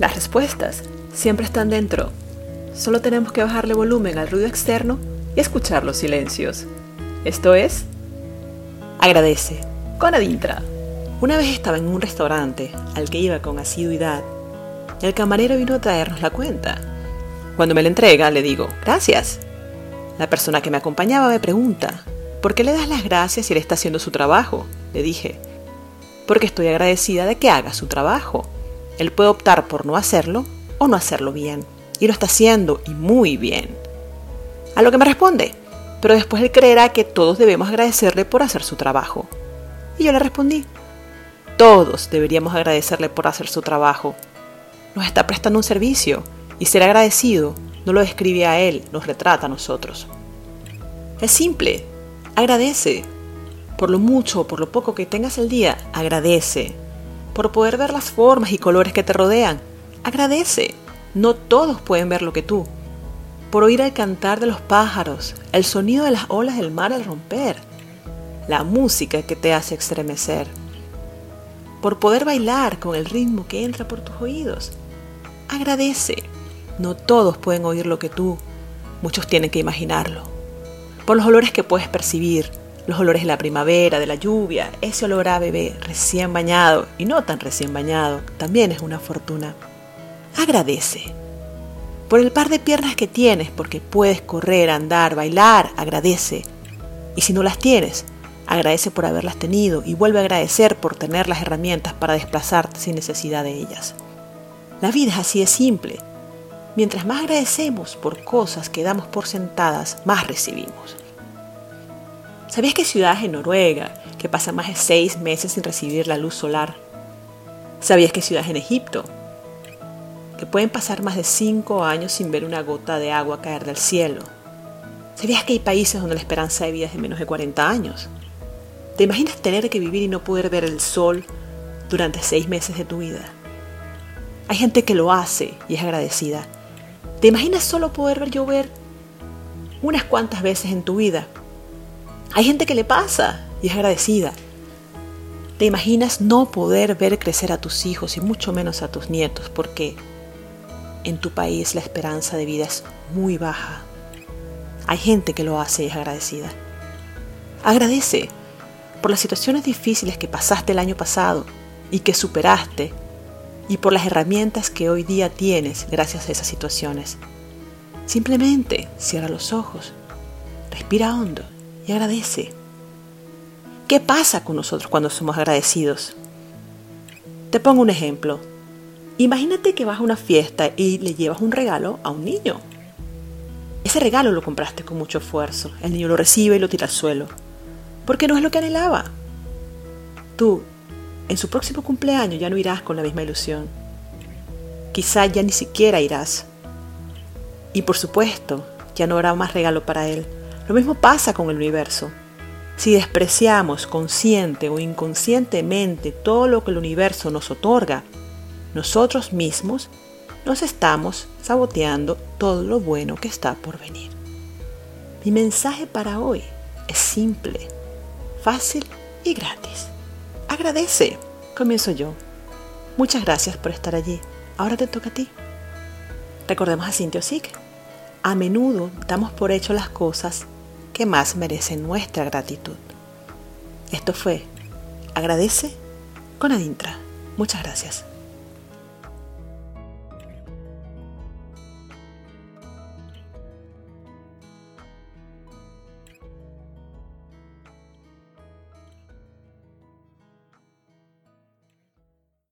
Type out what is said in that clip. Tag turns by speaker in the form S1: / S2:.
S1: Las respuestas siempre están dentro. Solo tenemos que bajarle volumen al ruido externo y escuchar los silencios. Esto es Agradece con Adintra. Una vez estaba en un restaurante al que iba con asiduidad. El camarero vino a traernos la cuenta. Cuando me la entrega, le digo, gracias. La persona que me acompañaba me pregunta, ¿por qué le das las gracias si él está haciendo su trabajo? Le dije, porque estoy agradecida de que haga su trabajo. Él puede optar por no hacerlo o no hacerlo bien. Y lo está haciendo y muy bien. A lo que me responde, pero después él creerá que todos debemos agradecerle por hacer su trabajo. Y yo le respondí, todos deberíamos agradecerle por hacer su trabajo. Nos está prestando un servicio y ser agradecido no lo describe a él, nos retrata a nosotros. Es simple, agradece. Por lo mucho o por lo poco que tengas el día, agradece por poder ver las formas y colores que te rodean. Agradece. No todos pueden ver lo que tú. Por oír el cantar de los pájaros, el sonido de las olas del mar al romper, la música que te hace estremecer. Por poder bailar con el ritmo que entra por tus oídos. Agradece. No todos pueden oír lo que tú. Muchos tienen que imaginarlo. Por los olores que puedes percibir, los olores de la primavera, de la lluvia, ese olor a bebé recién bañado y no tan recién bañado, también es una fortuna. Agradece. Por el par de piernas que tienes, porque puedes correr, andar, bailar, agradece. Y si no las tienes, agradece por haberlas tenido y vuelve a agradecer por tener las herramientas para desplazarte sin necesidad de ellas. La vida es así de simple. Mientras más agradecemos por cosas que damos por sentadas, más recibimos. ¿Sabías que hay ciudades en Noruega que pasan más de seis meses sin recibir la luz solar? ¿Sabías que hay ciudades en Egipto que pueden pasar más de cinco años sin ver una gota de agua caer del cielo? ¿Sabías que hay países donde la esperanza de vida es de menos de 40 años? ¿Te imaginas tener que vivir y no poder ver el sol durante seis meses de tu vida? Hay gente que lo hace y es agradecida. ¿Te imaginas solo poder ver llover unas cuantas veces en tu vida hay gente que le pasa y es agradecida. ¿Te imaginas no poder ver crecer a tus hijos y mucho menos a tus nietos porque en tu país la esperanza de vida es muy baja? Hay gente que lo hace y es agradecida. Agradece por las situaciones difíciles que pasaste el año pasado y que superaste y por las herramientas que hoy día tienes gracias a esas situaciones. Simplemente cierra los ojos, respira hondo agradece. ¿Qué pasa con nosotros cuando somos agradecidos? Te pongo un ejemplo. Imagínate que vas a una fiesta y le llevas un regalo a un niño. Ese regalo lo compraste con mucho esfuerzo. El niño lo recibe y lo tira al suelo. Porque no es lo que anhelaba. Tú, en su próximo cumpleaños ya no irás con la misma ilusión. Quizá ya ni siquiera irás. Y por supuesto, ya no habrá más regalo para él lo mismo pasa con el universo. Si despreciamos consciente o inconscientemente todo lo que el universo nos otorga, nosotros mismos nos estamos saboteando todo lo bueno que está por venir. Mi mensaje para hoy es simple, fácil y gratis. Agradece. Comienzo yo. Muchas gracias por estar allí. Ahora te toca a ti. Recordemos a Cintia A menudo damos por hecho las cosas que más merecen nuestra gratitud. Esto fue Agradece con Adintra. Muchas gracias.